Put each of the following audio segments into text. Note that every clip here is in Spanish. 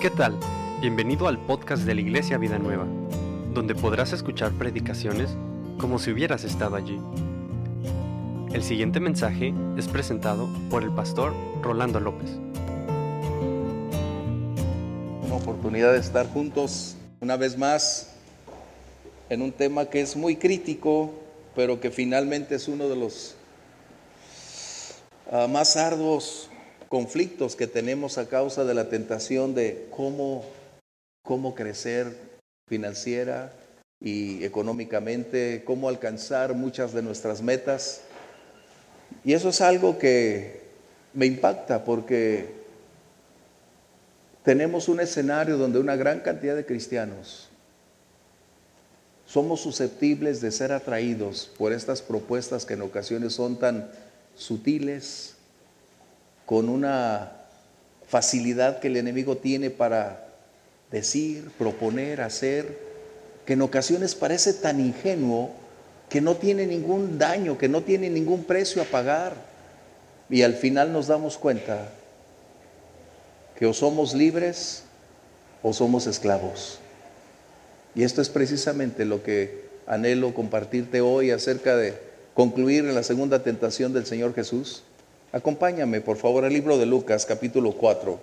¿Qué tal? Bienvenido al podcast de la Iglesia Vida Nueva, donde podrás escuchar predicaciones como si hubieras estado allí. El siguiente mensaje es presentado por el pastor Rolando López. Una oportunidad de estar juntos una vez más en un tema que es muy crítico, pero que finalmente es uno de los ah, más arduos conflictos que tenemos a causa de la tentación de cómo, cómo crecer financiera y económicamente, cómo alcanzar muchas de nuestras metas. Y eso es algo que me impacta porque tenemos un escenario donde una gran cantidad de cristianos somos susceptibles de ser atraídos por estas propuestas que en ocasiones son tan sutiles, con una facilidad que el enemigo tiene para decir, proponer, hacer, que en ocasiones parece tan ingenuo que no tiene ningún daño, que no tiene ningún precio a pagar. Y al final nos damos cuenta que o somos libres o somos esclavos. Y esto es precisamente lo que anhelo compartirte hoy acerca de concluir en la segunda tentación del Señor Jesús. Acompáñame, por favor, al libro de Lucas, capítulo 4.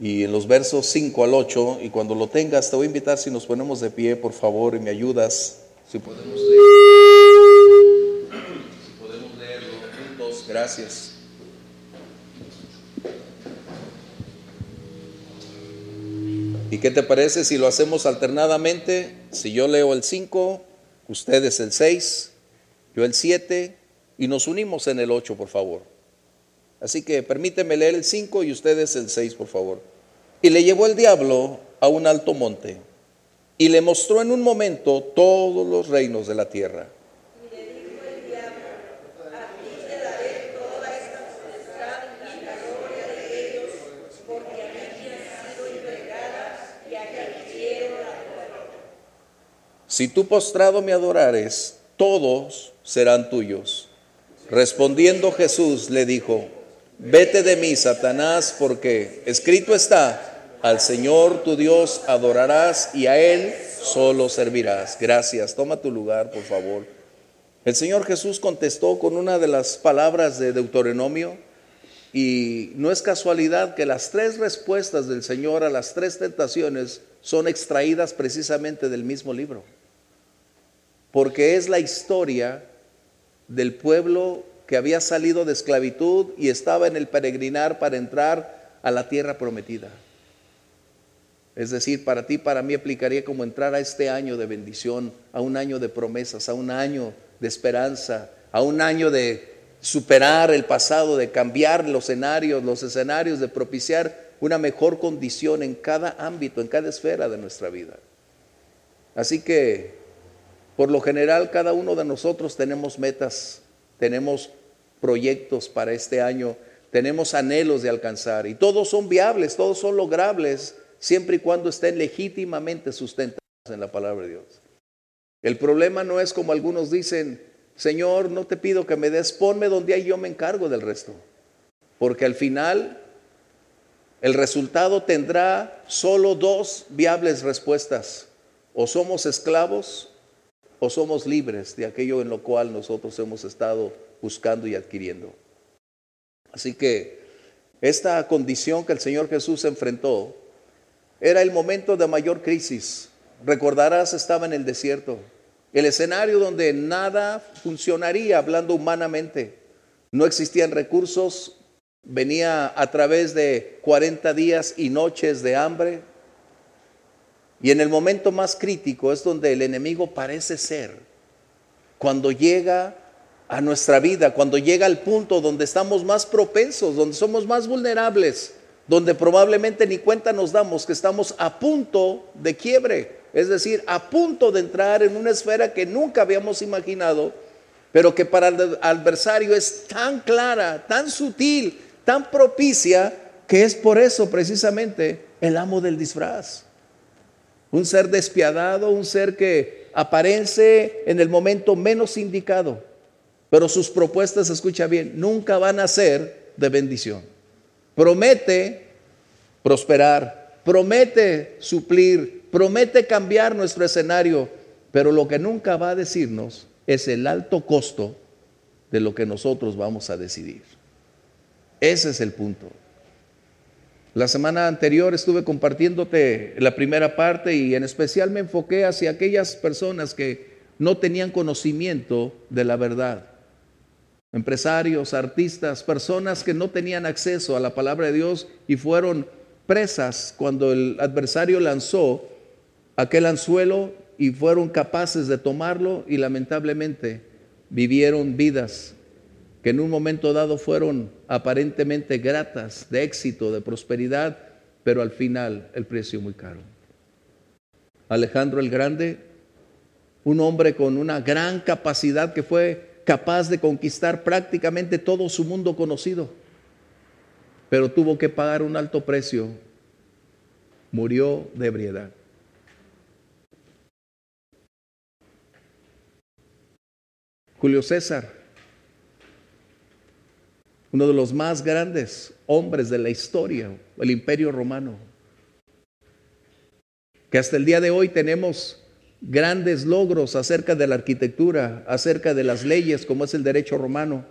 Y en los versos 5 al 8, y cuando lo tengas, te voy a invitar si nos ponemos de pie, por favor, y me ayudas. Si podemos leerlo juntos, gracias. ¿Y qué te parece si lo hacemos alternadamente? Si yo leo el 5, ustedes el 6, yo el 7 y nos unimos en el 8, por favor. Así que permíteme leer el 5 y ustedes el 6, por favor. Y le llevó el diablo a un alto monte y le mostró en un momento todos los reinos de la tierra. Si tú postrado me adorares, todos serán tuyos. Respondiendo Jesús le dijo, vete de mí, Satanás, porque escrito está, al Señor tu Dios adorarás y a Él solo servirás. Gracias. Toma tu lugar, por favor. El Señor Jesús contestó con una de las palabras de Deuteronomio y no es casualidad que las tres respuestas del Señor a las tres tentaciones son extraídas precisamente del mismo libro. Porque es la historia del pueblo que había salido de esclavitud y estaba en el peregrinar para entrar a la tierra prometida. Es decir, para ti, para mí aplicaría como entrar a este año de bendición, a un año de promesas, a un año de esperanza, a un año de superar el pasado, de cambiar los escenarios, los escenarios, de propiciar una mejor condición en cada ámbito, en cada esfera de nuestra vida. Así que por lo general, cada uno de nosotros tenemos metas, tenemos proyectos para este año, tenemos anhelos de alcanzar y todos son viables, todos son logrables, siempre y cuando estén legítimamente sustentados en la palabra de Dios. El problema no es como algunos dicen, Señor, no te pido que me des, ponme donde hay, yo me encargo del resto. Porque al final el resultado tendrá solo dos viables respuestas. O somos esclavos o somos libres de aquello en lo cual nosotros hemos estado buscando y adquiriendo. Así que esta condición que el Señor Jesús enfrentó era el momento de mayor crisis. Recordarás, estaba en el desierto, el escenario donde nada funcionaría hablando humanamente. No existían recursos, venía a través de 40 días y noches de hambre, y en el momento más crítico es donde el enemigo parece ser, cuando llega a nuestra vida, cuando llega al punto donde estamos más propensos, donde somos más vulnerables, donde probablemente ni cuenta nos damos que estamos a punto de quiebre, es decir, a punto de entrar en una esfera que nunca habíamos imaginado, pero que para el adversario es tan clara, tan sutil, tan propicia, que es por eso precisamente el amo del disfraz un ser despiadado, un ser que aparece en el momento menos indicado, pero sus propuestas, escucha bien, nunca van a ser de bendición. promete prosperar, promete suplir, promete cambiar nuestro escenario, pero lo que nunca va a decirnos es el alto costo de lo que nosotros vamos a decidir. Ese es el punto. La semana anterior estuve compartiéndote la primera parte y en especial me enfoqué hacia aquellas personas que no tenían conocimiento de la verdad. Empresarios, artistas, personas que no tenían acceso a la palabra de Dios y fueron presas cuando el adversario lanzó aquel anzuelo y fueron capaces de tomarlo y lamentablemente vivieron vidas que en un momento dado fueron aparentemente gratas, de éxito, de prosperidad, pero al final el precio muy caro. Alejandro el Grande, un hombre con una gran capacidad que fue capaz de conquistar prácticamente todo su mundo conocido, pero tuvo que pagar un alto precio, murió de ebriedad. Julio César, uno de los más grandes hombres de la historia, el imperio romano. Que hasta el día de hoy tenemos grandes logros acerca de la arquitectura, acerca de las leyes, como es el derecho romano,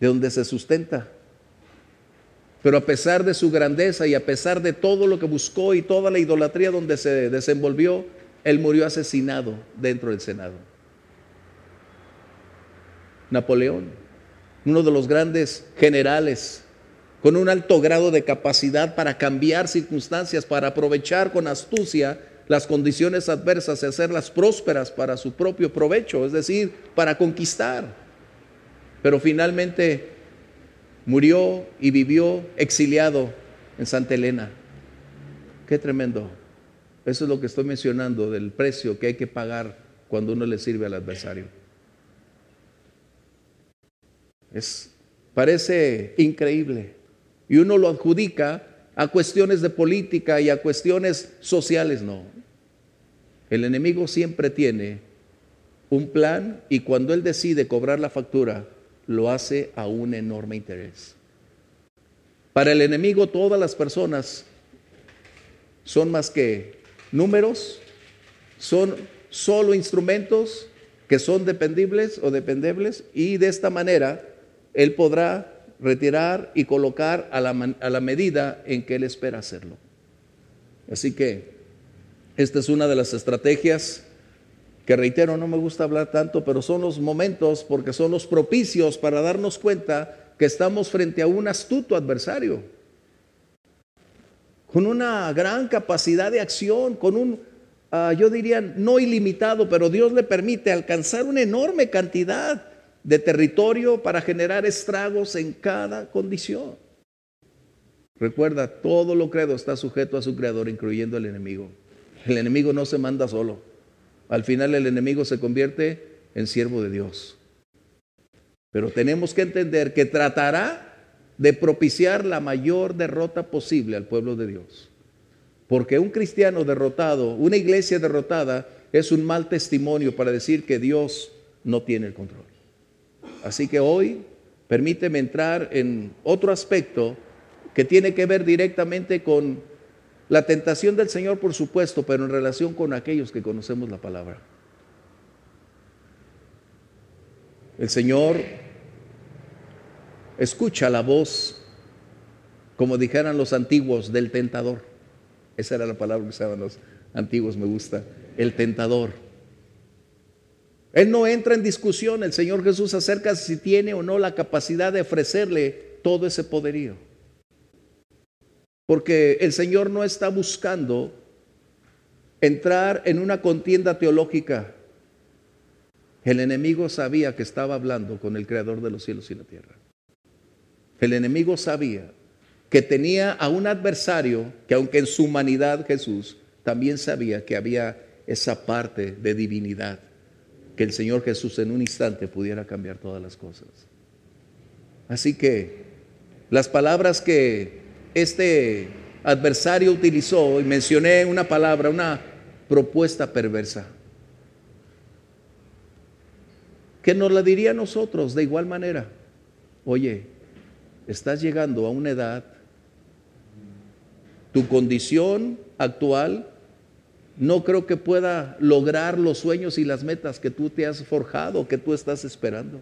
de donde se sustenta. Pero a pesar de su grandeza y a pesar de todo lo que buscó y toda la idolatría donde se desenvolvió, él murió asesinado dentro del Senado. Napoleón uno de los grandes generales, con un alto grado de capacidad para cambiar circunstancias, para aprovechar con astucia las condiciones adversas y hacerlas prósperas para su propio provecho, es decir, para conquistar. Pero finalmente murió y vivió exiliado en Santa Elena. Qué tremendo. Eso es lo que estoy mencionando del precio que hay que pagar cuando uno le sirve al adversario. Es, parece increíble. Y uno lo adjudica a cuestiones de política y a cuestiones sociales, no. El enemigo siempre tiene un plan y cuando él decide cobrar la factura, lo hace a un enorme interés. Para el enemigo todas las personas son más que números, son solo instrumentos que son dependibles o dependibles y de esta manera él podrá retirar y colocar a la, medida en que Él espera hacerlo. Así que esta es una de las estrategias que reitero, no me gusta hablar tanto, pero son los momentos porque son los propicios para darnos cuenta que estamos frente a un astuto adversario, con una gran capacidad de acción, con un, ah, yo diría, no ilimitado, pero Dios le permite alcanzar una enorme cantidad de territorio para generar estragos en cada condición. Recuerda, todo lo creado está sujeto a su creador, incluyendo el enemigo. El enemigo no se manda solo. Al final el enemigo se convierte en siervo de Dios. Pero tenemos que entender que tratará de propiciar la mayor derrota posible al pueblo de Dios. Porque un cristiano derrotado, una iglesia derrotada, es un mal testimonio para decir que Dios no tiene el control. Así que hoy permíteme entrar en otro aspecto que tiene que ver directamente con la tentación del Señor, por supuesto, pero en relación con aquellos que conocemos la palabra. El Señor escucha la voz, como dijeran los antiguos, del tentador. Esa era la palabra que usaban los antiguos, me gusta, el tentador. Él no entra en discusión, el Señor Jesús acerca si tiene o no la capacidad de ofrecerle todo ese poderío. Porque el Señor no está buscando entrar en una contienda teológica. El enemigo sabía que estaba hablando con el creador de los cielos y la tierra. El enemigo sabía que tenía a un adversario que aunque en su humanidad Jesús también sabía que había esa parte de divinidad que el Señor Jesús en un instante pudiera cambiar todas las cosas. Así que las palabras que este adversario utilizó, y mencioné una palabra, una propuesta perversa, que nos la diría a nosotros de igual manera. Oye, estás llegando a una edad tu condición actual no creo que pueda lograr los sueños y las metas que tú te has forjado, que tú estás esperando.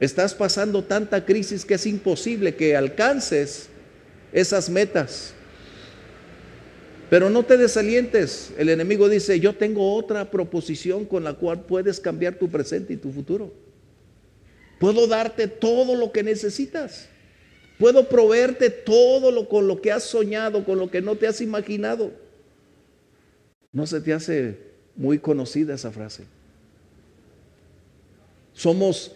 Estás pasando tanta crisis que es imposible que alcances esas metas. Pero no te desalientes. El enemigo dice, yo tengo otra proposición con la cual puedes cambiar tu presente y tu futuro. Puedo darte todo lo que necesitas. Puedo proveerte todo lo con lo que has soñado, con lo que no te has imaginado. ¿No se te hace muy conocida esa frase? Somos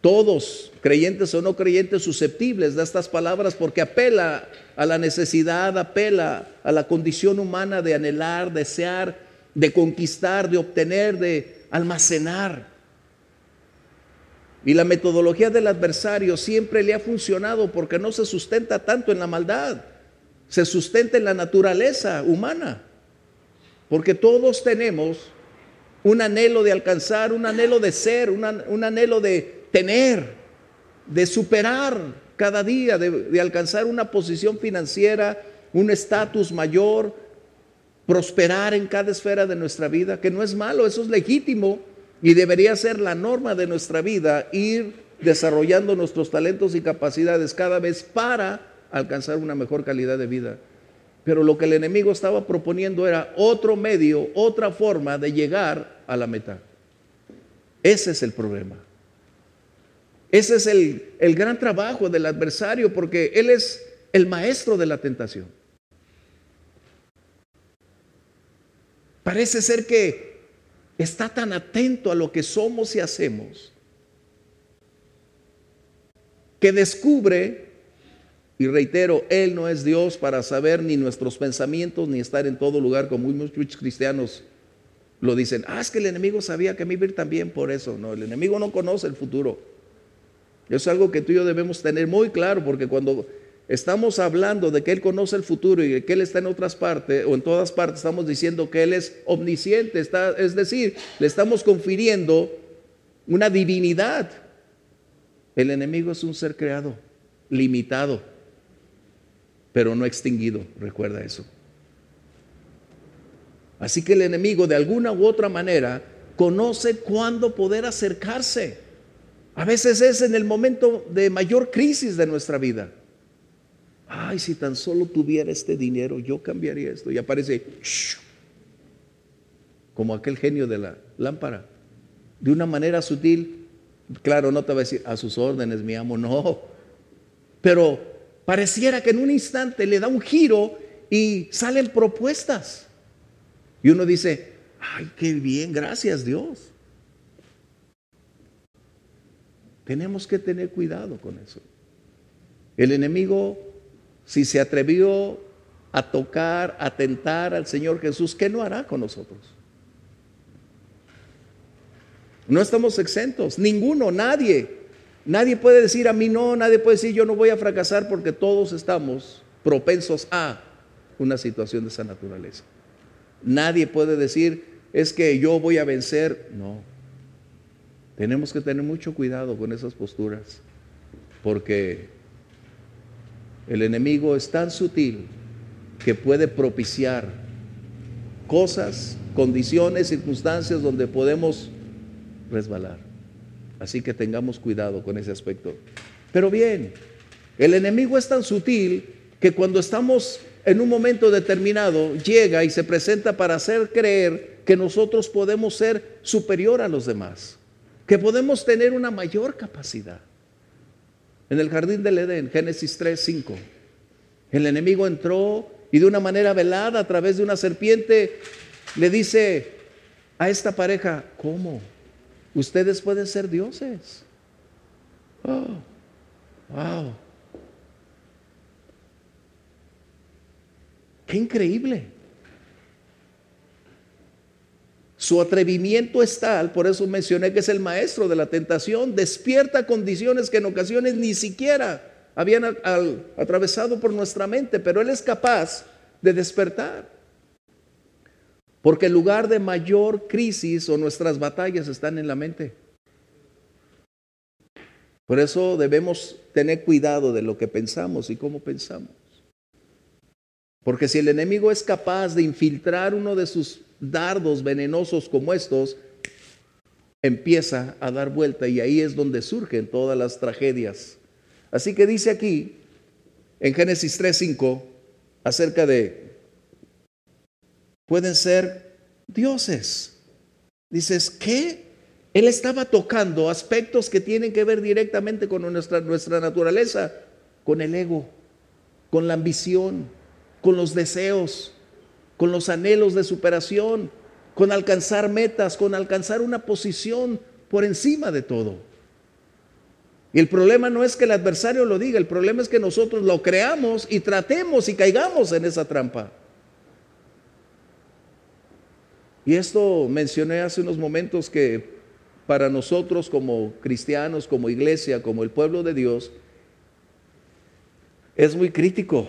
todos, creyentes o no creyentes, susceptibles de estas palabras porque apela a la necesidad, apela a la condición humana de anhelar, desear, de conquistar, de obtener, de almacenar. Y la metodología del adversario siempre le ha funcionado porque no se sustenta tanto en la maldad, se sustenta en la naturaleza humana. Porque todos tenemos un anhelo de alcanzar, un anhelo de ser, un anhelo de tener, de superar cada día, de, de alcanzar una posición financiera, un estatus mayor, prosperar en cada esfera de nuestra vida, que no es malo, eso es legítimo y debería ser la norma de nuestra vida, ir desarrollando nuestros talentos y capacidades cada vez para alcanzar una mejor calidad de vida. Pero lo que el enemigo estaba proponiendo era otro medio, otra forma de llegar a la meta. Ese es el problema. Ese es el, el gran trabajo del adversario porque él es el maestro de la tentación. Parece ser que está tan atento a lo que somos y hacemos que descubre, y reitero, Él no es Dios para saber ni nuestros pensamientos ni estar en todo lugar como muchos cristianos lo dicen. Ah, es que el enemigo sabía que me iba también por eso. No, el enemigo no conoce el futuro. Es algo que tú y yo debemos tener muy claro porque cuando estamos hablando de que Él conoce el futuro y que Él está en otras partes o en todas partes, estamos diciendo que Él es omnisciente, está, es decir, le estamos confiriendo una divinidad. El enemigo es un ser creado, limitado, pero no extinguido, recuerda eso. Así que el enemigo de alguna u otra manera conoce cuándo poder acercarse. A veces es en el momento de mayor crisis de nuestra vida. Ay, si tan solo tuviera este dinero, yo cambiaría esto. Y aparece como aquel genio de la lámpara. De una manera sutil, claro, no te va a decir a sus órdenes, mi amo, no. Pero pareciera que en un instante le da un giro y salen propuestas. Y uno dice, ay, qué bien, gracias Dios. Tenemos que tener cuidado con eso. El enemigo, si se atrevió a tocar, a tentar al Señor Jesús, ¿qué no hará con nosotros? No estamos exentos, ninguno, nadie. Nadie puede decir a mí no, nadie puede decir yo no voy a fracasar porque todos estamos propensos a una situación de esa naturaleza. Nadie puede decir es que yo voy a vencer, no. Tenemos que tener mucho cuidado con esas posturas, porque el enemigo es tan sutil que puede propiciar cosas, condiciones, circunstancias donde podemos resbalar. Así que tengamos cuidado con ese aspecto. Pero bien, el enemigo es tan sutil que cuando estamos en un momento determinado llega y se presenta para hacer creer que nosotros podemos ser superior a los demás que podemos tener una mayor capacidad. En el jardín del Edén, Génesis 3, 5, el enemigo entró y de una manera velada a través de una serpiente le dice a esta pareja, ¿cómo? Ustedes pueden ser dioses. Oh, wow. Qué increíble. Su atrevimiento es tal, por eso mencioné que es el maestro de la tentación, despierta condiciones que en ocasiones ni siquiera habían atravesado por nuestra mente, pero Él es capaz de despertar. Porque el lugar de mayor crisis o nuestras batallas están en la mente. Por eso debemos tener cuidado de lo que pensamos y cómo pensamos. Porque si el enemigo es capaz de infiltrar uno de sus dardos venenosos como estos, empieza a dar vuelta y ahí es donde surgen todas las tragedias. Así que dice aquí, en Génesis 3.5, acerca de, pueden ser dioses. Dices, ¿qué? Él estaba tocando aspectos que tienen que ver directamente con nuestra, nuestra naturaleza, con el ego, con la ambición, con los deseos, con los anhelos de superación, con alcanzar metas, con alcanzar una posición por encima de todo. Y el problema no es que el adversario lo diga, el problema es que nosotros lo creamos y tratemos y caigamos en esa trampa. Y esto mencioné hace unos momentos que para nosotros como cristianos, como iglesia, como el pueblo de Dios, es muy crítico,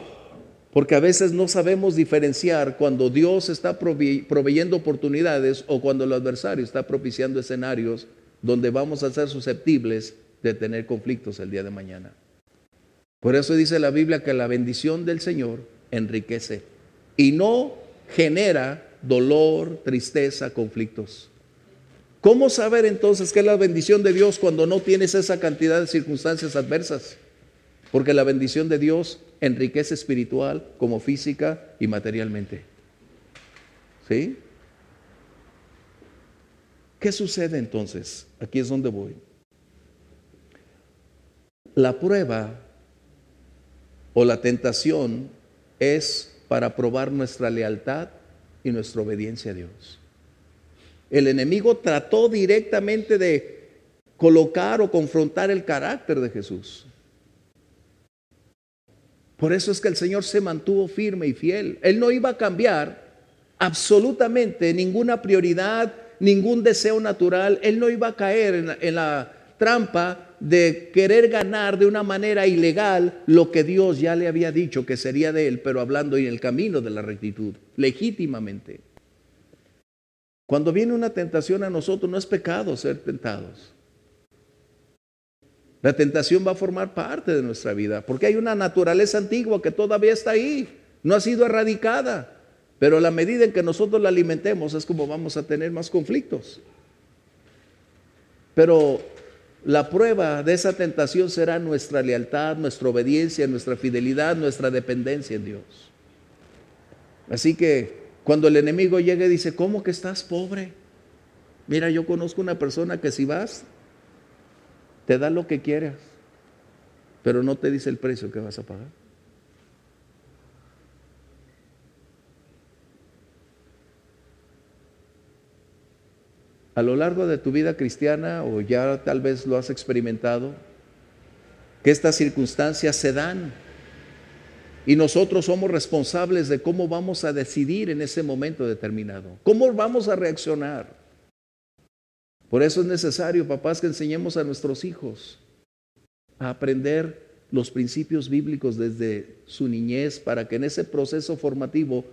porque a veces no sabemos diferenciar cuando Dios está proveyendo oportunidades o cuando el adversario está propiciando escenarios donde vamos a ser susceptibles de tener conflictos el día de mañana. Por eso dice la Biblia que la bendición del Señor enriquece y no genera dolor, tristeza, conflictos. ¿Cómo saber entonces qué es la bendición de Dios cuando no tienes esa cantidad de circunstancias adversas? Porque la bendición de Dios enriquece espiritual como física y materialmente. ¿Sí? ¿Qué sucede entonces? Aquí es donde voy. La prueba o la tentación es para probar nuestra lealtad y nuestra obediencia a Dios. El enemigo trató directamente de colocar o confrontar el carácter de Jesús. Por eso es que el Señor se mantuvo firme y fiel. Él no iba a cambiar absolutamente ninguna prioridad, ningún deseo natural. Él no iba a caer en, en la trampa de querer ganar de una manera ilegal lo que Dios ya le había dicho que sería de él, pero hablando en el camino de la rectitud, legítimamente. Cuando viene una tentación a nosotros no es pecado ser tentados. La tentación va a formar parte de nuestra vida, porque hay una naturaleza antigua que todavía está ahí, no ha sido erradicada, pero la medida en que nosotros la alimentemos es como vamos a tener más conflictos. Pero la prueba de esa tentación será nuestra lealtad, nuestra obediencia, nuestra fidelidad, nuestra dependencia en Dios. Así que cuando el enemigo llegue y dice, ¿cómo que estás pobre? Mira, yo conozco una persona que si vas, te da lo que quieras, pero no te dice el precio que vas a pagar. A lo largo de tu vida cristiana, o ya tal vez lo has experimentado, que estas circunstancias se dan y nosotros somos responsables de cómo vamos a decidir en ese momento determinado, cómo vamos a reaccionar. Por eso es necesario, papás, que enseñemos a nuestros hijos a aprender los principios bíblicos desde su niñez para que en ese proceso formativo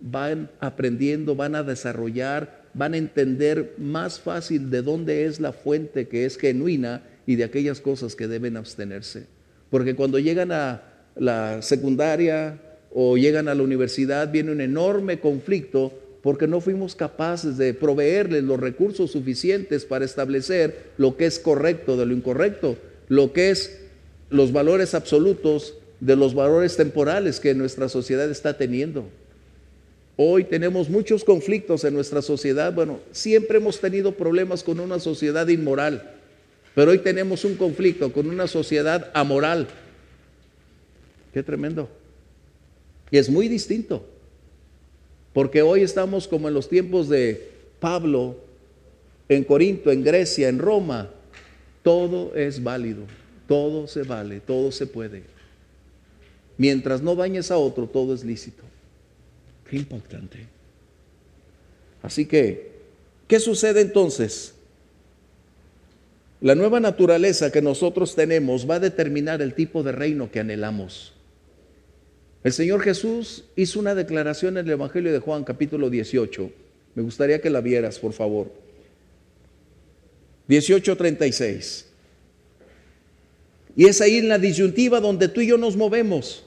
van aprendiendo, van a desarrollar van a entender más fácil de dónde es la fuente que es genuina y de aquellas cosas que deben abstenerse. Porque cuando llegan a la secundaria o llegan a la universidad viene un enorme conflicto porque no fuimos capaces de proveerles los recursos suficientes para establecer lo que es correcto de lo incorrecto, lo que es los valores absolutos de los valores temporales que nuestra sociedad está teniendo. Hoy tenemos muchos conflictos en nuestra sociedad. Bueno, siempre hemos tenido problemas con una sociedad inmoral, pero hoy tenemos un conflicto con una sociedad amoral. Qué tremendo. Y es muy distinto, porque hoy estamos como en los tiempos de Pablo, en Corinto, en Grecia, en Roma. Todo es válido, todo se vale, todo se puede. Mientras no dañes a otro, todo es lícito. Qué importante. Así que, ¿qué sucede entonces? La nueva naturaleza que nosotros tenemos va a determinar el tipo de reino que anhelamos. El Señor Jesús hizo una declaración en el Evangelio de Juan capítulo 18. Me gustaría que la vieras, por favor. 18:36. Y es ahí en la disyuntiva donde tú y yo nos movemos.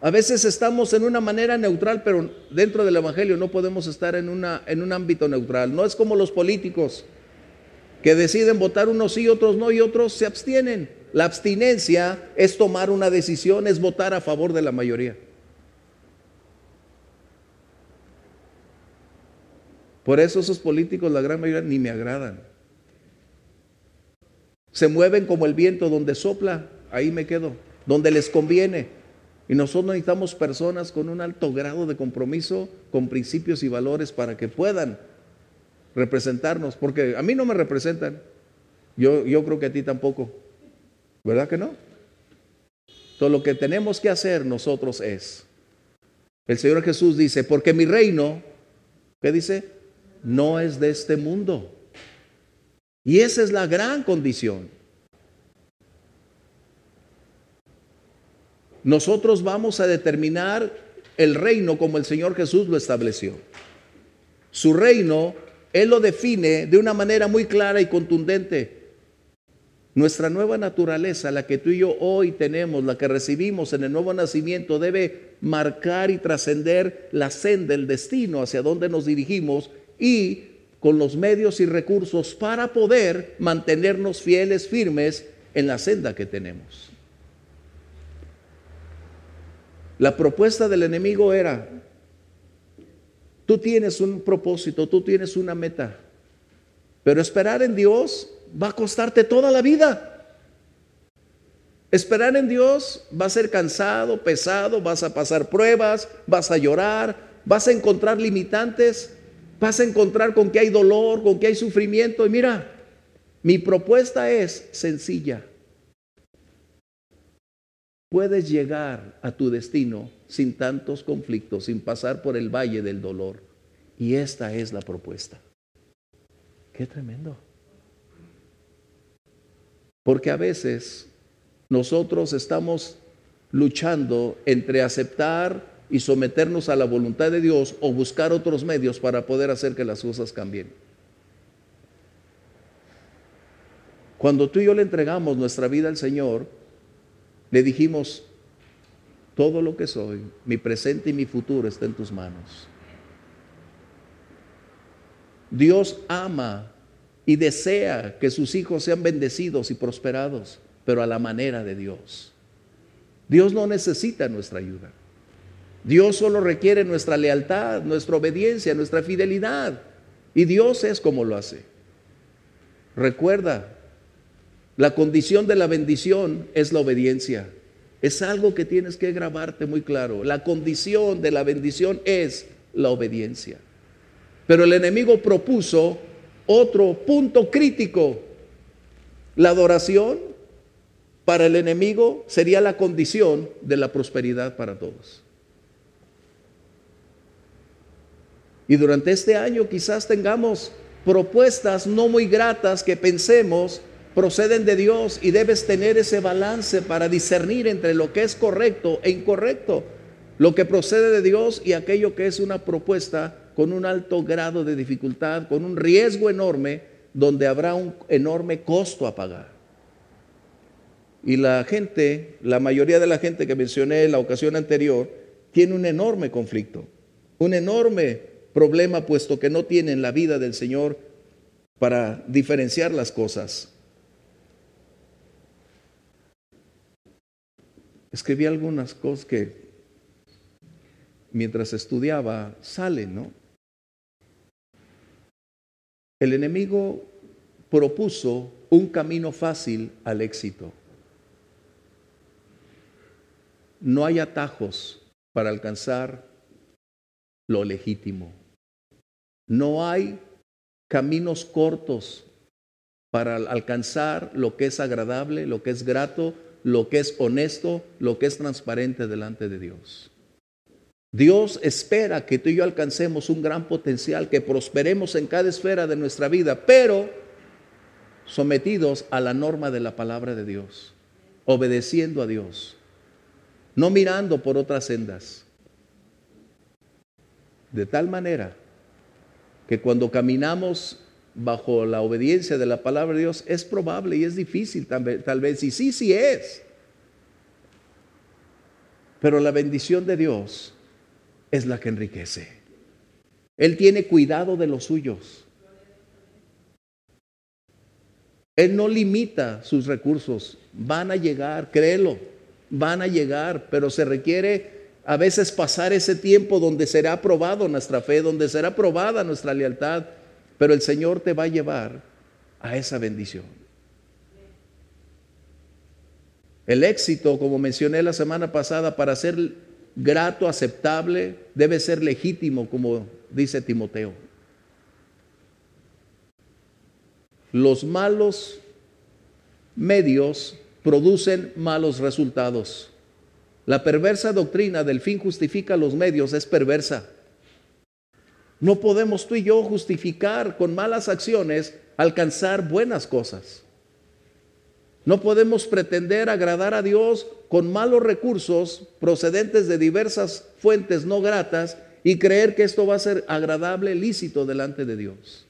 A veces estamos en una manera neutral, pero dentro del Evangelio no podemos estar en, una, en un ámbito neutral. No es como los políticos que deciden votar unos sí, otros no y otros se abstienen. La abstinencia es tomar una decisión, es votar a favor de la mayoría. Por eso esos políticos, la gran mayoría, ni me agradan. Se mueven como el viento donde sopla, ahí me quedo, donde les conviene. Y nosotros necesitamos personas con un alto grado de compromiso, con principios y valores para que puedan representarnos, porque a mí no me representan. Yo, yo creo que a ti tampoco. ¿Verdad que no? Todo lo que tenemos que hacer nosotros es, el Señor Jesús dice, porque mi reino, ¿qué dice? No es de este mundo. Y esa es la gran condición. Nosotros vamos a determinar el reino como el Señor Jesús lo estableció. Su reino, Él lo define de una manera muy clara y contundente. Nuestra nueva naturaleza, la que tú y yo hoy tenemos, la que recibimos en el nuevo nacimiento, debe marcar y trascender la senda, el destino hacia donde nos dirigimos y con los medios y recursos para poder mantenernos fieles, firmes en la senda que tenemos. La propuesta del enemigo era, tú tienes un propósito, tú tienes una meta, pero esperar en Dios va a costarte toda la vida. Esperar en Dios va a ser cansado, pesado, vas a pasar pruebas, vas a llorar, vas a encontrar limitantes, vas a encontrar con que hay dolor, con que hay sufrimiento. Y mira, mi propuesta es sencilla puedes llegar a tu destino sin tantos conflictos, sin pasar por el valle del dolor. Y esta es la propuesta. Qué tremendo. Porque a veces nosotros estamos luchando entre aceptar y someternos a la voluntad de Dios o buscar otros medios para poder hacer que las cosas cambien. Cuando tú y yo le entregamos nuestra vida al Señor, le dijimos, todo lo que soy, mi presente y mi futuro está en tus manos. Dios ama y desea que sus hijos sean bendecidos y prosperados, pero a la manera de Dios. Dios no necesita nuestra ayuda. Dios solo requiere nuestra lealtad, nuestra obediencia, nuestra fidelidad. Y Dios es como lo hace. Recuerda, la condición de la bendición es la obediencia. Es algo que tienes que grabarte muy claro. La condición de la bendición es la obediencia. Pero el enemigo propuso otro punto crítico. La adoración para el enemigo sería la condición de la prosperidad para todos. Y durante este año quizás tengamos propuestas no muy gratas que pensemos proceden de Dios y debes tener ese balance para discernir entre lo que es correcto e incorrecto, lo que procede de Dios y aquello que es una propuesta con un alto grado de dificultad, con un riesgo enorme, donde habrá un enorme costo a pagar. Y la gente, la mayoría de la gente que mencioné en la ocasión anterior, tiene un enorme conflicto, un enorme problema, puesto que no tienen la vida del Señor para diferenciar las cosas. Escribí algunas cosas que mientras estudiaba salen, ¿no? El enemigo propuso un camino fácil al éxito. No hay atajos para alcanzar lo legítimo. No hay caminos cortos para alcanzar lo que es agradable, lo que es grato, lo que es honesto, lo que es transparente delante de Dios. Dios espera que tú y yo alcancemos un gran potencial, que prosperemos en cada esfera de nuestra vida, pero sometidos a la norma de la palabra de Dios, obedeciendo a Dios, no mirando por otras sendas. De tal manera que cuando caminamos bajo la obediencia de la palabra de Dios, es probable y es difícil tal vez, y sí, sí es. Pero la bendición de Dios es la que enriquece. Él tiene cuidado de los suyos. Él no limita sus recursos. Van a llegar, créelo, van a llegar, pero se requiere a veces pasar ese tiempo donde será probado nuestra fe, donde será probada nuestra lealtad, pero el Señor te va a llevar a esa bendición. El éxito, como mencioné la semana pasada, para ser grato, aceptable, debe ser legítimo, como dice Timoteo. Los malos medios producen malos resultados. La perversa doctrina del fin justifica los medios es perversa. No podemos tú y yo justificar con malas acciones alcanzar buenas cosas. No podemos pretender agradar a Dios con malos recursos procedentes de diversas fuentes no gratas y creer que esto va a ser agradable, lícito delante de Dios.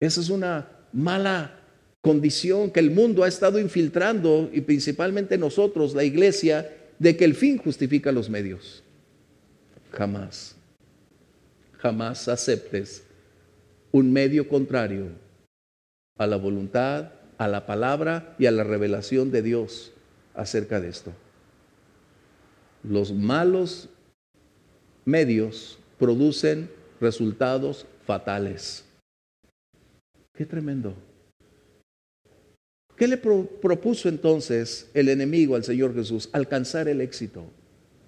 Esa es una mala condición que el mundo ha estado infiltrando y principalmente nosotros, la iglesia, de que el fin justifica los medios. Jamás, jamás aceptes un medio contrario a la voluntad a la palabra y a la revelación de Dios acerca de esto. Los malos medios producen resultados fatales. Qué tremendo. ¿Qué le propuso entonces el enemigo al Señor Jesús? Alcanzar el éxito,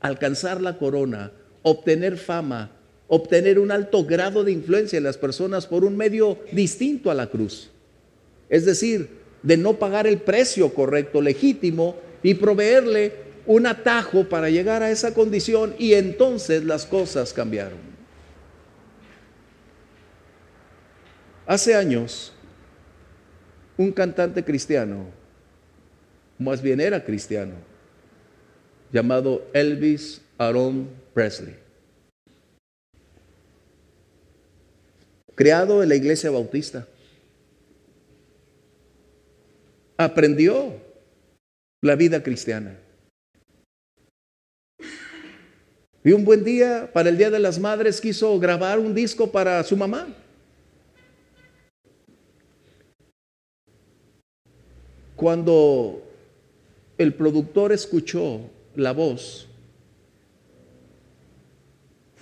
alcanzar la corona, obtener fama, obtener un alto grado de influencia en las personas por un medio distinto a la cruz. Es decir, de no pagar el precio correcto, legítimo, y proveerle un atajo para llegar a esa condición y entonces las cosas cambiaron. Hace años, un cantante cristiano, más bien era cristiano, llamado Elvis Aaron Presley, creado en la iglesia bautista, aprendió la vida cristiana. Y un buen día, para el Día de las Madres, quiso grabar un disco para su mamá. Cuando el productor escuchó la voz,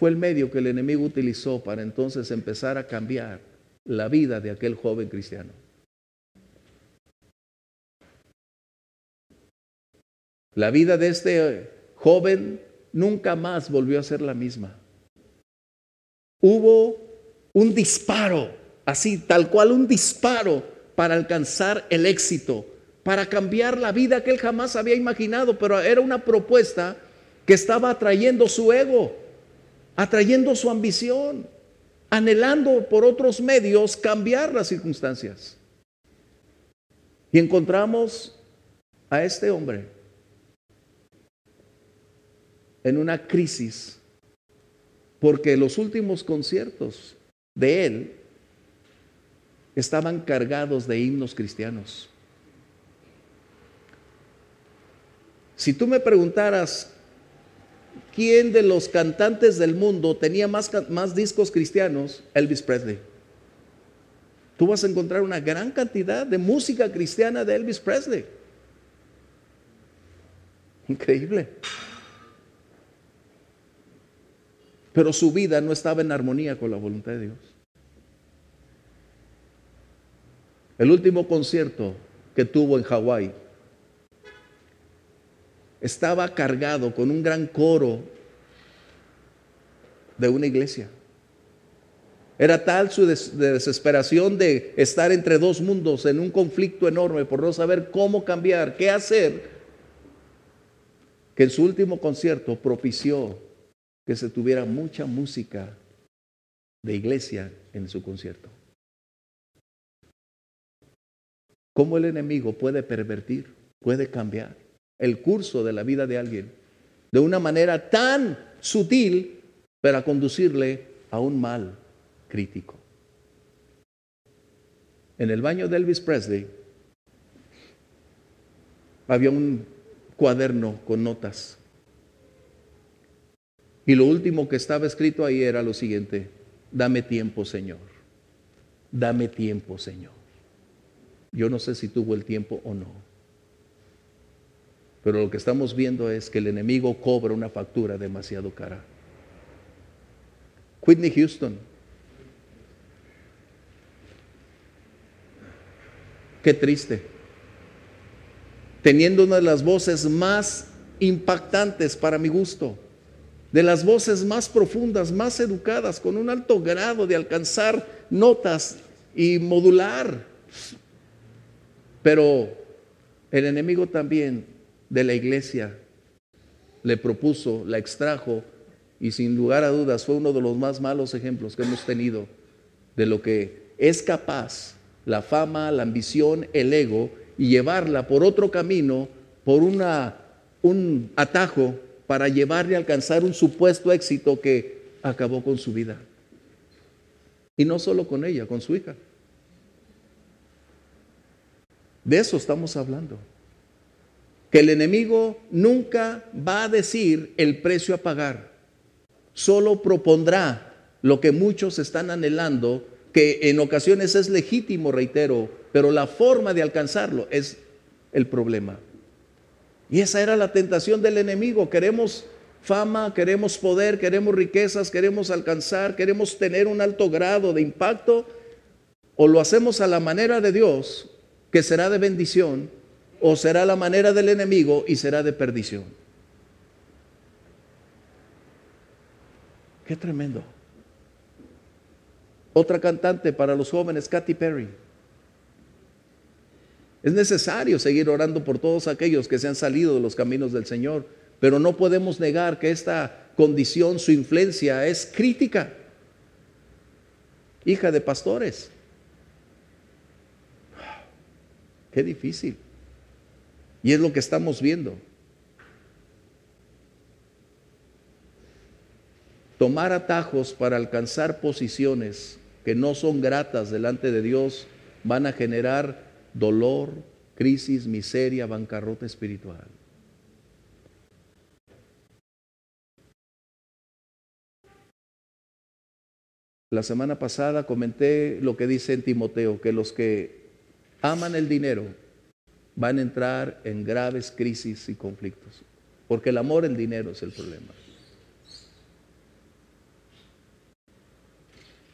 fue el medio que el enemigo utilizó para entonces empezar a cambiar la vida de aquel joven cristiano. La vida de este joven nunca más volvió a ser la misma. Hubo un disparo, así, tal cual un disparo para alcanzar el éxito, para cambiar la vida que él jamás había imaginado, pero era una propuesta que estaba atrayendo su ego, atrayendo su ambición, anhelando por otros medios cambiar las circunstancias. Y encontramos a este hombre en una crisis porque los últimos conciertos de él estaban cargados de himnos cristianos. Si tú me preguntaras quién de los cantantes del mundo tenía más, más discos cristianos, Elvis Presley. Tú vas a encontrar una gran cantidad de música cristiana de Elvis Presley. Increíble. pero su vida no estaba en armonía con la voluntad de Dios. El último concierto que tuvo en Hawái estaba cargado con un gran coro de una iglesia. Era tal su desesperación de estar entre dos mundos en un conflicto enorme por no saber cómo cambiar, qué hacer, que en su último concierto propició que se tuviera mucha música de iglesia en su concierto. ¿Cómo el enemigo puede pervertir, puede cambiar el curso de la vida de alguien de una manera tan sutil para conducirle a un mal crítico? En el baño de Elvis Presley había un cuaderno con notas Y lo último que estaba escrito ahí era lo siguiente, dame tiempo, Señor. Dame tiempo, Señor. Yo no sé si tuvo el tiempo o no. Pero lo que estamos viendo es que el enemigo cobra una factura demasiado cara. Whitney Houston. Qué triste. Teniendo una de las voces más impactantes para mi gusto, de las voces más profundas, más educadas, con un alto grado de alcanzar notas y modular. Pero el enemigo también de la iglesia le propuso, la extrajo y sin lugar a dudas fue uno de los más malos ejemplos que hemos tenido de lo que es capaz la fama, la ambición, el ego y llevarla por otro camino, por una, un atajo para llevarle a alcanzar un supuesto éxito que acabó con su vida. Y no solo con ella, con su hija. De eso estamos hablando. Que el enemigo nunca va a decir el precio a pagar. Solo propondrá lo que muchos están anhelando, que en ocasiones es legítimo, reitero, pero la forma de alcanzarlo es el problema. Y esa era la tentación del enemigo. Queremos fama, queremos poder, queremos riquezas, queremos alcanzar, queremos tener un alto grado de impacto, o lo hacemos a la manera de Dios que será de bendición o será la manera del enemigo y será de perdición. Qué tremendo. Otra cantante para los jóvenes, Katy Perry. Es necesario seguir orando por todos aquellos que se han salido de los caminos del Señor, pero no podemos negar que esta condición, su influencia es crítica. Hija de pastores. Qué difícil. Y es lo que estamos viendo. Tomar atajos para alcanzar posiciones que no son gratas delante de Dios van a generar dolor, crisis, miseria, bancarrota espiritual. La semana pasada comenté lo que dice en Timoteo, que los que aman el dinero, van a entrar en graves crisis y conflictos. Porque el amor al dinero es el problema.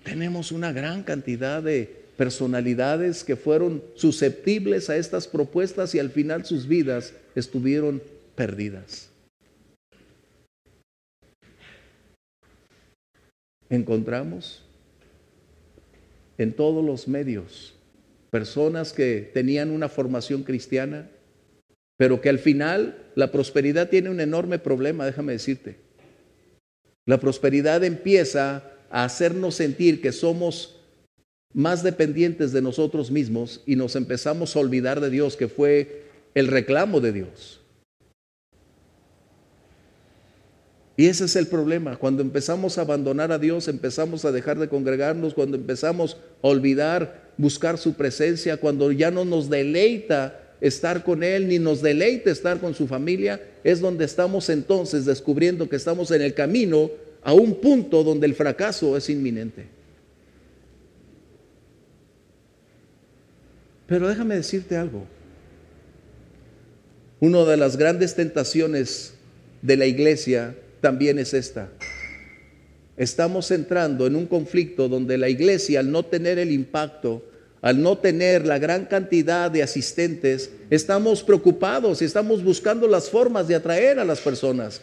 Tenemos una gran cantidad de personalidades que fueron susceptibles a estas propuestas y al final sus vidas estuvieron perdidas. Encontramos en todos los medios personas que tenían una formación cristiana, pero que al final la prosperidad tiene un enorme problema, déjame decirte. La prosperidad empieza a hacernos sentir que somos más dependientes de nosotros mismos y nos empezamos a olvidar de Dios, que fue el reclamo de Dios. Y ese es el problema. Cuando empezamos a abandonar a Dios, empezamos a dejar de congregarnos, cuando empezamos a olvidar buscar su presencia, cuando ya no nos deleita estar con Él, ni nos deleita estar con su familia, es donde estamos entonces descubriendo que estamos en el camino a un punto donde el fracaso es inminente. Pero déjame decirte algo. Una de las grandes tentaciones de la iglesia también es esta. Estamos entrando en un conflicto donde la iglesia, al no tener el impacto, al no tener la gran cantidad de asistentes, estamos preocupados y estamos buscando las formas de atraer a las personas.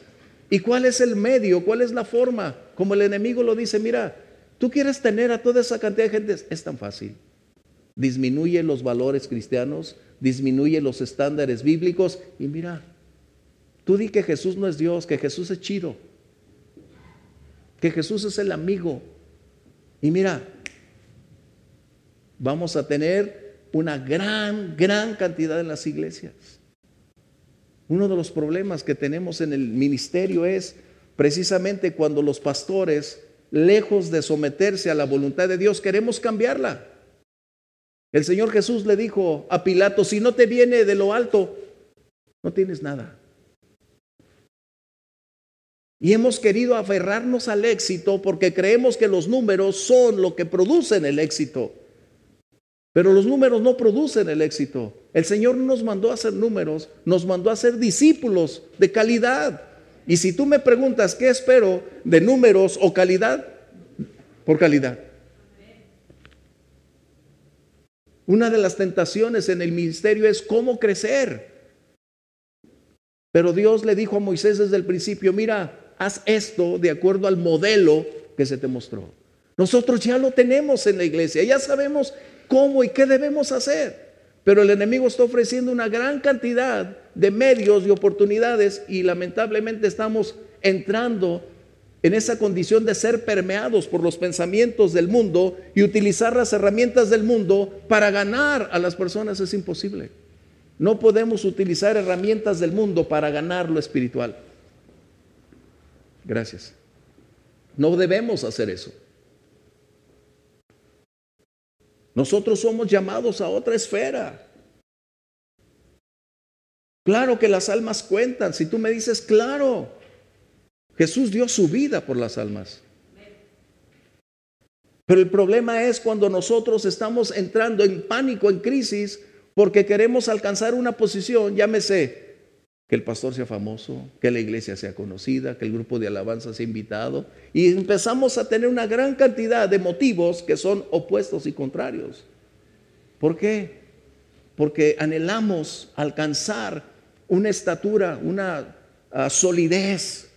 ¿Y cuál es el medio? ¿Cuál es la forma? Como el enemigo lo dice, mira, tú quieres tener a toda esa cantidad de gente, es tan fácil. Disminuye los valores cristianos, disminuye los estándares bíblicos y mira, Tú di que Jesús no es Dios, que Jesús es chido, que Jesús es el amigo. Y mira, vamos a tener una gran, gran cantidad en las iglesias. Uno de los problemas que tenemos en el ministerio es precisamente cuando los pastores, lejos de someterse a la voluntad de Dios, queremos cambiarla. El Señor Jesús le dijo a Pilato, si no te viene de lo alto, no tienes nada. Y hemos querido aferrarnos al éxito porque creemos que los números son lo que producen el éxito. Pero los números no producen el éxito. El Señor no nos mandó a hacer números, nos mandó a ser discípulos de calidad. Y si tú me preguntas qué espero de números o calidad, por calidad. Una de las tentaciones en el ministerio es cómo crecer. Pero Dios le dijo a Moisés desde el principio, mira, haz esto de acuerdo al modelo que se te mostró. Nosotros ya lo tenemos en la iglesia, ya sabemos cómo y qué debemos hacer. Pero el enemigo está ofreciendo una gran cantidad de medios y oportunidades y lamentablemente estamos entrando en esa condición de ser permeados por los pensamientos del mundo y utilizar las herramientas del mundo para ganar a las personas es imposible. No podemos utilizar herramientas del mundo para ganar lo espiritual. Gracias. No debemos hacer eso. Nosotros somos llamados a otra esfera. Claro que las almas cuentan. Si tú me dices, claro, Jesús dio su vida por las almas. Pero el problema es cuando nosotros estamos entrando en pánico, en crisis, porque queremos alcanzar una posición, llámese que el pastor sea famoso, que la iglesia sea conocida, que el grupo de alabanza sea invitado. Y empezamos a tener una gran cantidad de motivos que son opuestos y contrarios. ¿Por qué? Porque anhelamos alcanzar una estatura, una ah, solidez,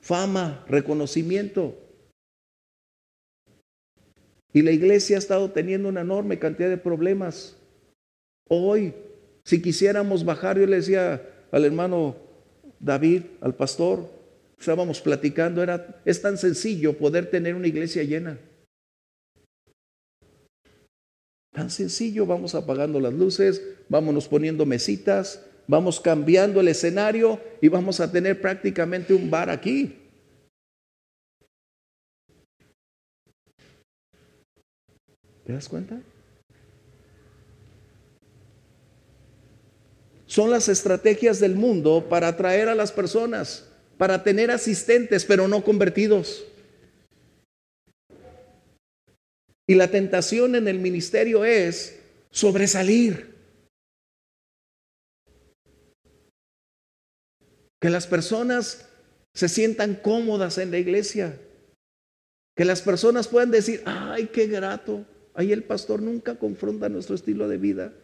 fama, reconocimiento. Y la iglesia ha estado teniendo una enorme cantidad de problemas. Hoy si quisiéramos bajar, yo le decía al hermano David, al pastor, estábamos platicando, era, es tan sencillo poder tener una iglesia llena. Tan sencillo, vamos apagando las luces, vámonos poniendo mesitas, vamos cambiando el escenario y vamos a tener prácticamente un bar aquí. ¿Te das cuenta? Son las estrategias del mundo para atraer a las personas, para tener asistentes, pero no convertidos. Y la tentación en el ministerio es sobresalir. Que las personas se sientan cómodas en la iglesia. Que las personas puedan decir, ay, qué grato. Ahí el pastor nunca confronta nuestro estilo de vida.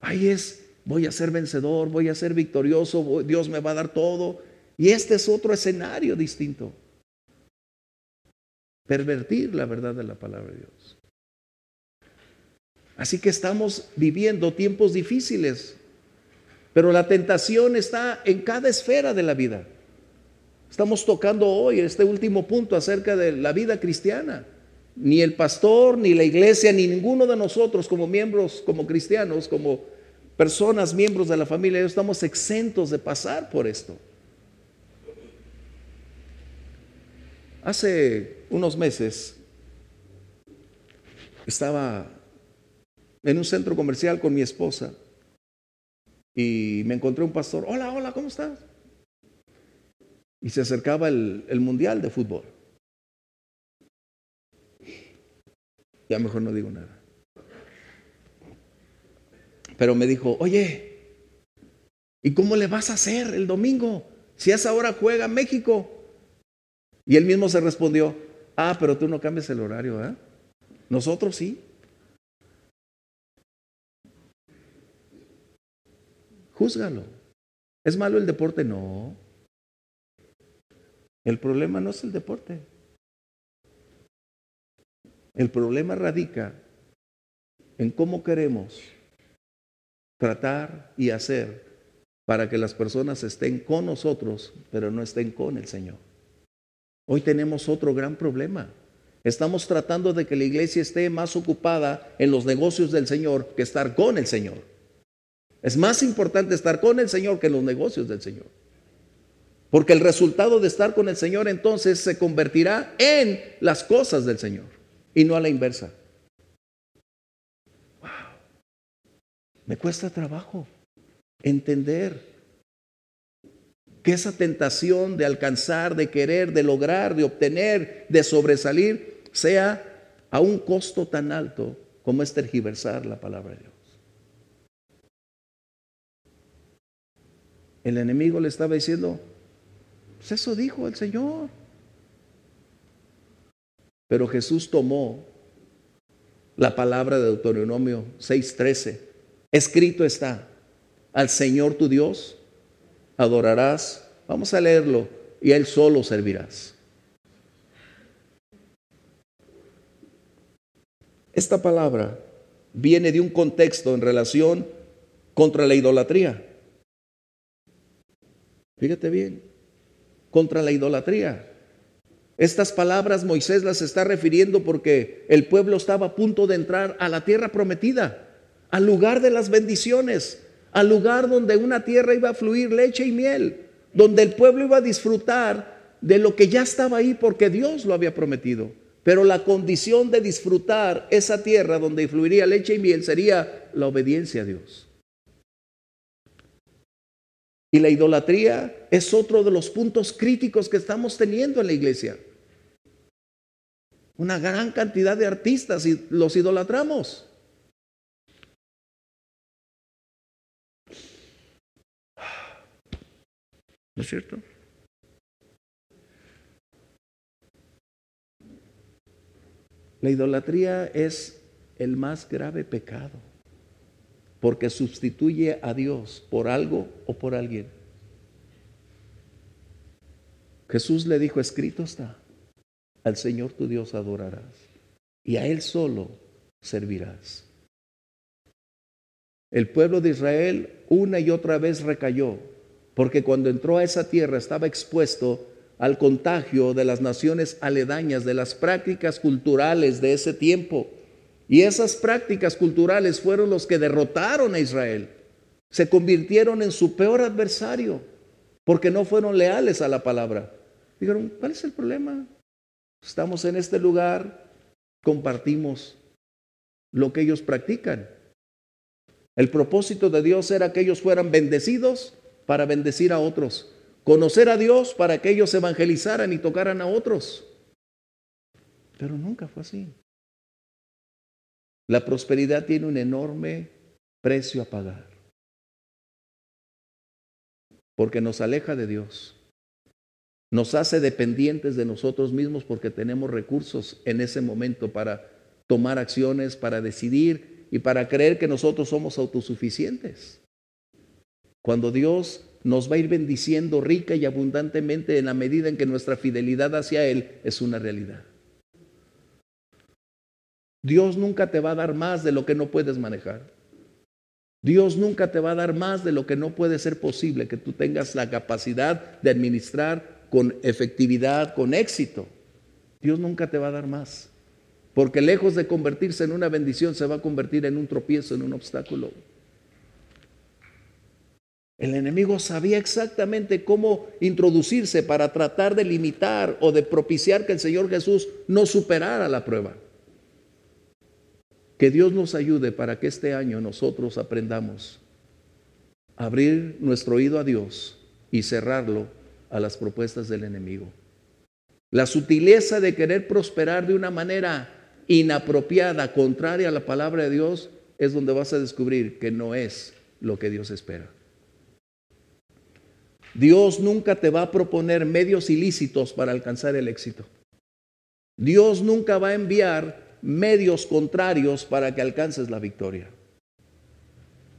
Ahí es voy a ser vencedor, voy a ser victorioso, Dios me va a dar todo. Y este es otro escenario distinto. Pervertir la verdad de la palabra de Dios. Así que estamos viviendo tiempos difíciles, pero la tentación está en cada esfera de la vida. Estamos tocando hoy este último punto acerca de la vida cristiana. Ni el pastor, ni la iglesia, ni ninguno de nosotros como miembros, como cristianos, como personas, miembros de la familia, estamos exentos de pasar por esto. Hace unos meses estaba en un centro comercial con mi esposa y me encontré un pastor, hola, hola, ¿cómo estás? Y se acercaba el, el mundial de fútbol. Ya mejor no digo nada. Pero me dijo, oye, ¿y cómo le vas a hacer el domingo si a esa hora juega México? Y él mismo se respondió, ah, pero tú no cambias el horario, ¿eh? Nosotros sí. Júzgalo. ¿Es malo el deporte? No. El problema no es el deporte. El problema radica en cómo queremos tratar y hacer para que las personas estén con nosotros, pero no estén con el Señor. Hoy tenemos otro gran problema. Estamos tratando de que la iglesia esté más ocupada en los negocios del Señor que estar con el Señor. Es más importante estar con el Señor que en los negocios del Señor. Porque el resultado de estar con el Señor entonces se convertirá en las cosas del Señor y no a la inversa. Me cuesta trabajo entender que esa tentación de alcanzar, de querer, de lograr, de obtener, de sobresalir, sea a un costo tan alto como es tergiversar la palabra de Dios. El enemigo le estaba diciendo, pues eso dijo el Señor. Pero Jesús tomó la palabra de Deuteronomio 6:13. Escrito está, al Señor tu Dios adorarás. Vamos a leerlo y a Él solo servirás. Esta palabra viene de un contexto en relación contra la idolatría. Fíjate bien, contra la idolatría. Estas palabras Moisés las está refiriendo porque el pueblo estaba a punto de entrar a la tierra prometida, al lugar de las bendiciones, al lugar donde una tierra iba a fluir leche y miel, donde el pueblo iba a disfrutar de lo que ya estaba ahí porque Dios lo había prometido. Pero la condición de disfrutar esa tierra donde fluiría leche y miel sería la obediencia a Dios. Y la idolatría es otro de los puntos críticos que estamos teniendo en la iglesia. Una gran cantidad de artistas y los idolatramos. ¿No es cierto? La idolatría es el más grave pecado porque sustituye a Dios por algo o por alguien. Jesús le dijo, escrito está, al Señor tu Dios adorarás y a Él solo servirás. El pueblo de Israel una y otra vez recayó, porque cuando entró a esa tierra estaba expuesto al contagio de las naciones aledañas, de las prácticas culturales de ese tiempo y esas prácticas culturales fueron los que derrotaron a Israel. Se convirtieron en su peor adversario porque no fueron leales a la palabra. Dijeron, ¿cuál es el problema? Estamos en este lugar, compartimos lo que ellos practican. El propósito de Dios era que ellos fueran bendecidos para bendecir a otros. Conocer a Dios para que ellos evangelizaran y tocaran a otros. Pero nunca fue así. La prosperidad tiene un enorme precio a pagar. Porque nos aleja de Dios. Nos hace dependientes de nosotros mismos porque tenemos recursos en ese momento para tomar acciones, para decidir y para creer que nosotros somos autosuficientes. Cuando Dios nos va a ir bendiciendo rica y abundantemente en la medida en que nuestra fidelidad hacia Él es una realidad. Dios nunca te va a dar más de lo que no puedes manejar. Dios nunca te va a dar más de lo que no puede ser posible, que tú tengas la capacidad de administrar con efectividad, con éxito. Dios nunca te va a dar más. Porque lejos de convertirse en una bendición, se va a convertir en un tropiezo, en un obstáculo. El enemigo sabía exactamente cómo introducirse para tratar de limitar o de propiciar que el Señor Jesús no superara la prueba. Que Dios nos ayude para que este año nosotros aprendamos a abrir nuestro oído a Dios y cerrarlo a las propuestas del enemigo. La sutileza de querer prosperar de una manera inapropiada, contraria a la palabra de Dios, es donde vas a descubrir que no es lo que Dios espera. Dios nunca te va a proponer medios ilícitos para alcanzar el éxito. Dios nunca va a enviar medios contrarios para que alcances la victoria.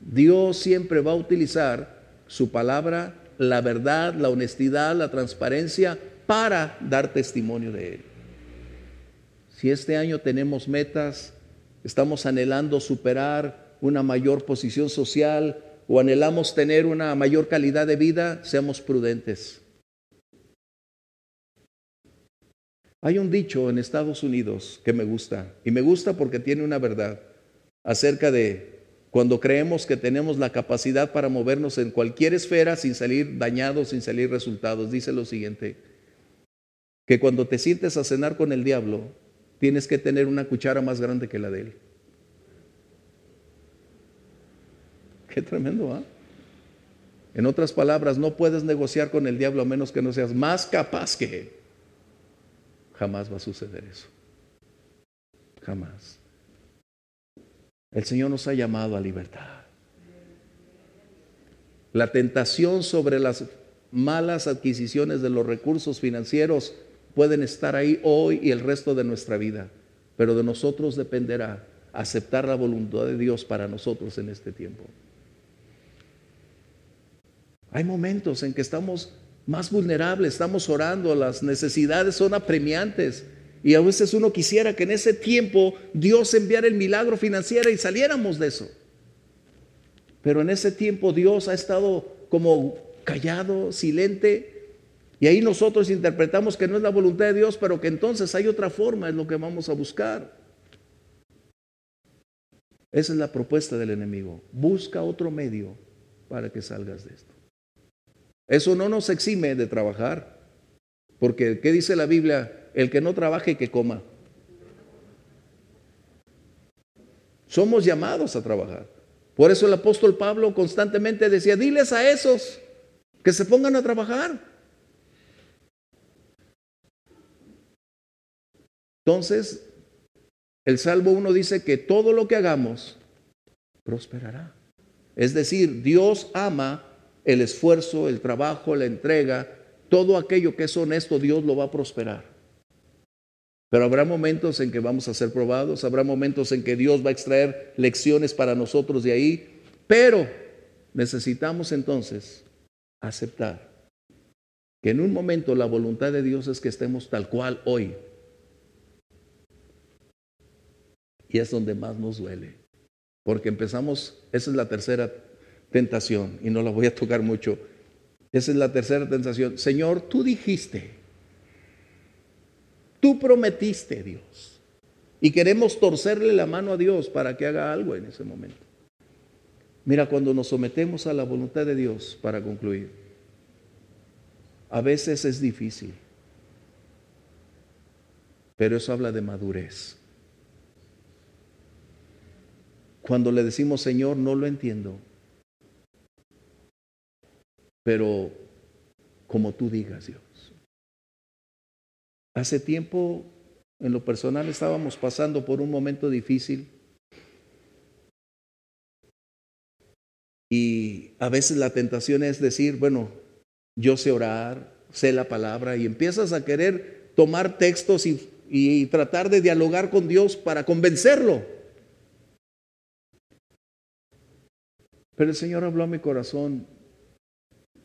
Dios siempre va a utilizar su palabra, la verdad, la honestidad, la transparencia para dar testimonio de Él. Si este año tenemos metas, estamos anhelando superar una mayor posición social o anhelamos tener una mayor calidad de vida, seamos prudentes. Hay un dicho en Estados Unidos que me gusta, y me gusta porque tiene una verdad acerca de cuando creemos que tenemos la capacidad para movernos en cualquier esfera sin salir dañados, sin salir resultados. Dice lo siguiente, que cuando te sientes a cenar con el diablo, tienes que tener una cuchara más grande que la de él. Qué tremendo, ¿ah? En otras palabras, no puedes negociar con el diablo a menos que no seas más capaz que él. Jamás va a suceder eso. Jamás. El Señor nos ha llamado a libertad. La tentación sobre las malas adquisiciones de los recursos financieros pueden estar ahí hoy y el resto de nuestra vida, pero de nosotros dependerá aceptar la voluntad de Dios para nosotros en este tiempo. Hay momentos en que estamos más vulnerables, estamos orando, las necesidades son apremiantes y a veces uno quisiera que en ese tiempo Dios enviara el milagro financiero y saliéramos de eso. Pero en ese tiempo Dios ha estado como callado, silente, y ahí nosotros interpretamos que no es la voluntad de Dios, pero que entonces hay otra forma, es lo que vamos a buscar. Esa es la propuesta del enemigo. Busca otro medio para que salgas de esto. Eso no nos exime de trabajar, porque ¿qué dice la Biblia? El que no trabaje, que coma. Somos llamados a trabajar. Por eso el apóstol Pablo constantemente decía, diles a esos que se pongan a trabajar. Entonces, el Salmo 1 dice que todo lo que hagamos prosperará. Es decir, Dios ama el esfuerzo, el trabajo, la entrega, todo aquello que es honesto, Dios lo va a prosperar. Pero habrá momentos en que vamos a ser probados, habrá momentos en que Dios va a extraer lecciones para nosotros de ahí, pero necesitamos entonces aceptar que en un momento la voluntad de Dios es que estemos tal cual hoy. Y es donde más nos duele, porque empezamos, esa es la tercera tentación, y no la voy a tocar mucho, esa es la tercera tentación. Señor, tú dijiste Tú prometiste, Dios. Y queremos torcerle la mano a Dios para que haga algo en ese momento. Mira, cuando nos sometemos a la voluntad de Dios, para concluir, a veces es difícil, pero eso habla de madurez. Cuando le decimos, Señor, no lo entiendo, pero como tú digas, Dios. Hace tiempo, en lo personal, estábamos pasando por un momento difícil. Y a veces la tentación es decir, bueno, yo sé orar, sé la palabra, y empiezas a querer tomar textos y, tratar de dialogar con Dios para convencerlo. Pero el Señor habló a mi corazón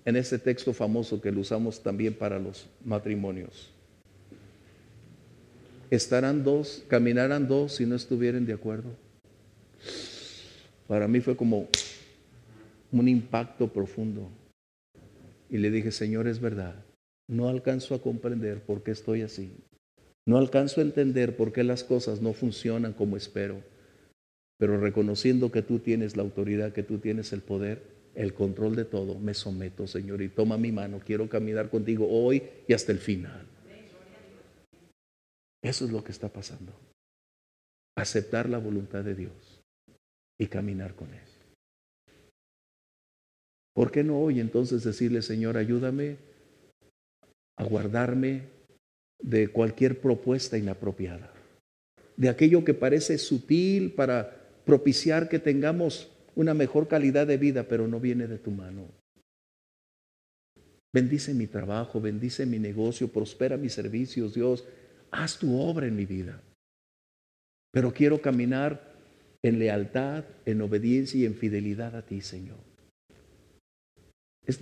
en ese texto famoso que lo usamos también para los matrimonios estarán dos, caminarán dos si no estuvieran de acuerdo. Para mí fue como un impacto profundo. Y le dije, Señor, es verdad, no alcanzo a comprender por qué estoy así. No alcanzo a entender por qué las cosas no funcionan como espero. Pero reconociendo que tú tienes la autoridad, que tú tienes el poder, el control de todo, me someto, Señor, y toma mi mano. Quiero caminar contigo hoy y hasta el final. Eso es lo que está pasando. Aceptar la voluntad de Dios y caminar con Él. ¿Por qué no hoy entonces decirle, Señor, ayúdame a guardarme de cualquier propuesta inapropiada? De aquello que parece sutil para propiciar que tengamos una mejor calidad de vida, pero no viene de tu mano. Bendice mi trabajo, bendice mi negocio, prospera mis servicios, Dios haz tu obra en mi vida. Pero quiero caminar en lealtad, en obediencia y en fidelidad a ti, Señor.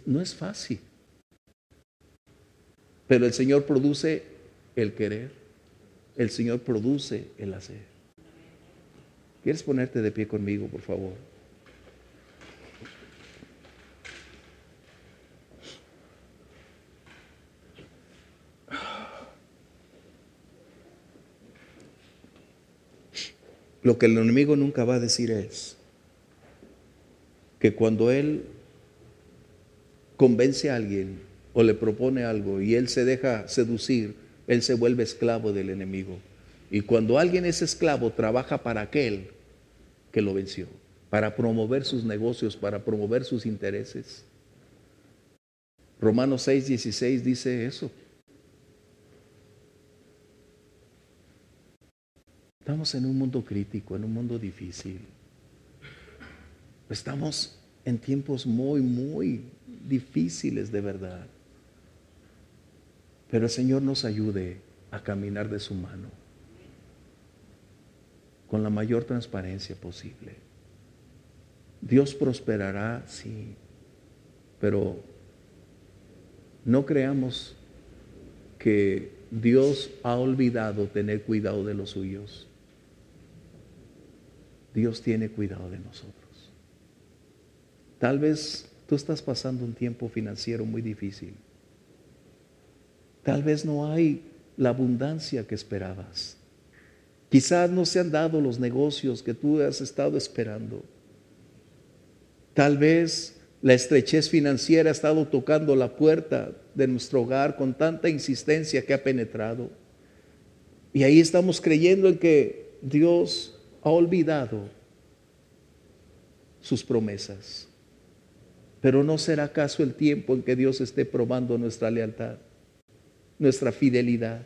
no es fácil. Pero el Señor produce el querer. El Señor produce el hacer. ¿Quieres ponerte de pie conmigo, por favor? Lo que el enemigo nunca va a decir es que cuando él convence a alguien o le propone algo y él se deja seducir, él se vuelve esclavo del enemigo. Y cuando alguien es esclavo, trabaja para aquel que lo venció, para promover sus negocios, para promover sus intereses. Romanos 6, 16 dice eso. Estamos en un mundo crítico, en un mundo difícil. Estamos en tiempos muy, muy difíciles de verdad. Pero el Señor nos ayude a caminar de su mano con la mayor transparencia posible. Dios prosperará, sí, pero no creamos que Dios ha olvidado tener cuidado de los suyos. Dios tiene cuidado de nosotros. Tal vez tú estás pasando un tiempo financiero muy difícil. Tal vez no hay la abundancia que esperabas. Quizás no se han dado los negocios que tú has estado esperando. Tal vez la estrechez financiera ha estado tocando la puerta de nuestro hogar con tanta insistencia que ha penetrado. Y ahí estamos creyendo en que Dios ha olvidado sus promesas. Pero no será acaso el tiempo en que Dios esté probando nuestra lealtad, nuestra fidelidad.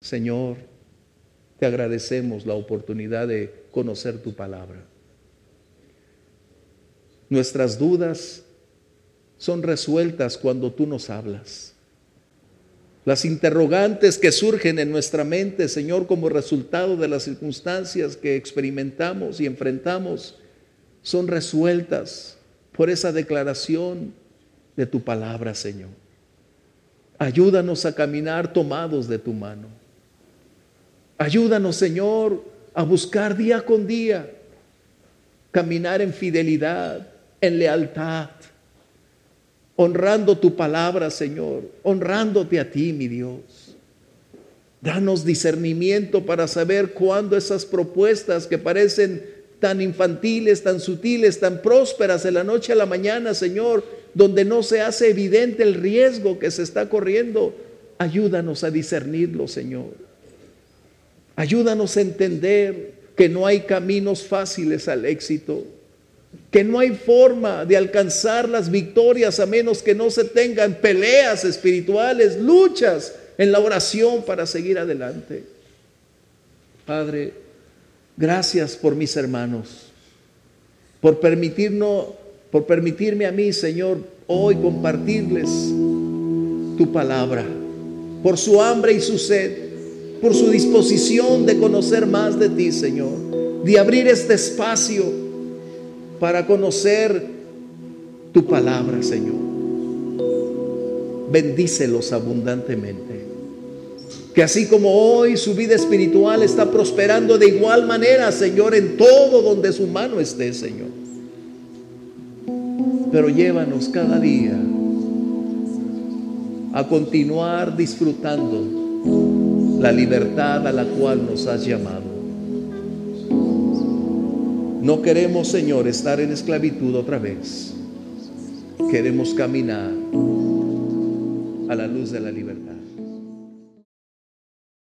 Señor, te agradecemos la oportunidad de conocer tu palabra. Nuestras dudas son resueltas cuando tú nos hablas. Las interrogantes que surgen en nuestra mente, Señor, como resultado de las circunstancias que experimentamos y enfrentamos, son resueltas por esa declaración de tu palabra, Señor. Ayúdanos a caminar tomados de tu mano. Ayúdanos, Señor, a buscar día con día, caminar en fidelidad, en lealtad, honrando tu palabra, Señor, honrándote a ti, mi Dios. Danos discernimiento para saber cuándo esas propuestas que parecen tan infantiles, tan sutiles, tan prósperas de la noche a la mañana, Señor, donde no se hace evidente el riesgo que se está corriendo. Ayúdanos a discernirlo, Señor. Ayúdanos a entender que no hay caminos fáciles al éxito, que no hay forma de alcanzar las victorias a menos que no se tengan peleas espirituales, luchas en la oración para seguir adelante. Padre, Gracias por mis hermanos, por permitirnos, por permitirme a mí, Señor, hoy compartirles tu palabra, por su hambre y su sed, por su disposición de conocer más de ti, Señor, de abrir este espacio para conocer tu palabra, Señor. Bendícelos abundantemente que así como hoy su vida espiritual está prosperando de igual manera, Señor, en todo donde su mano esté, Señor. Pero llévanos cada día a continuar disfrutando la libertad a la cual nos has llamado. No queremos, Señor, estar en esclavitud otra vez. Queremos caminar a la luz de la libertad.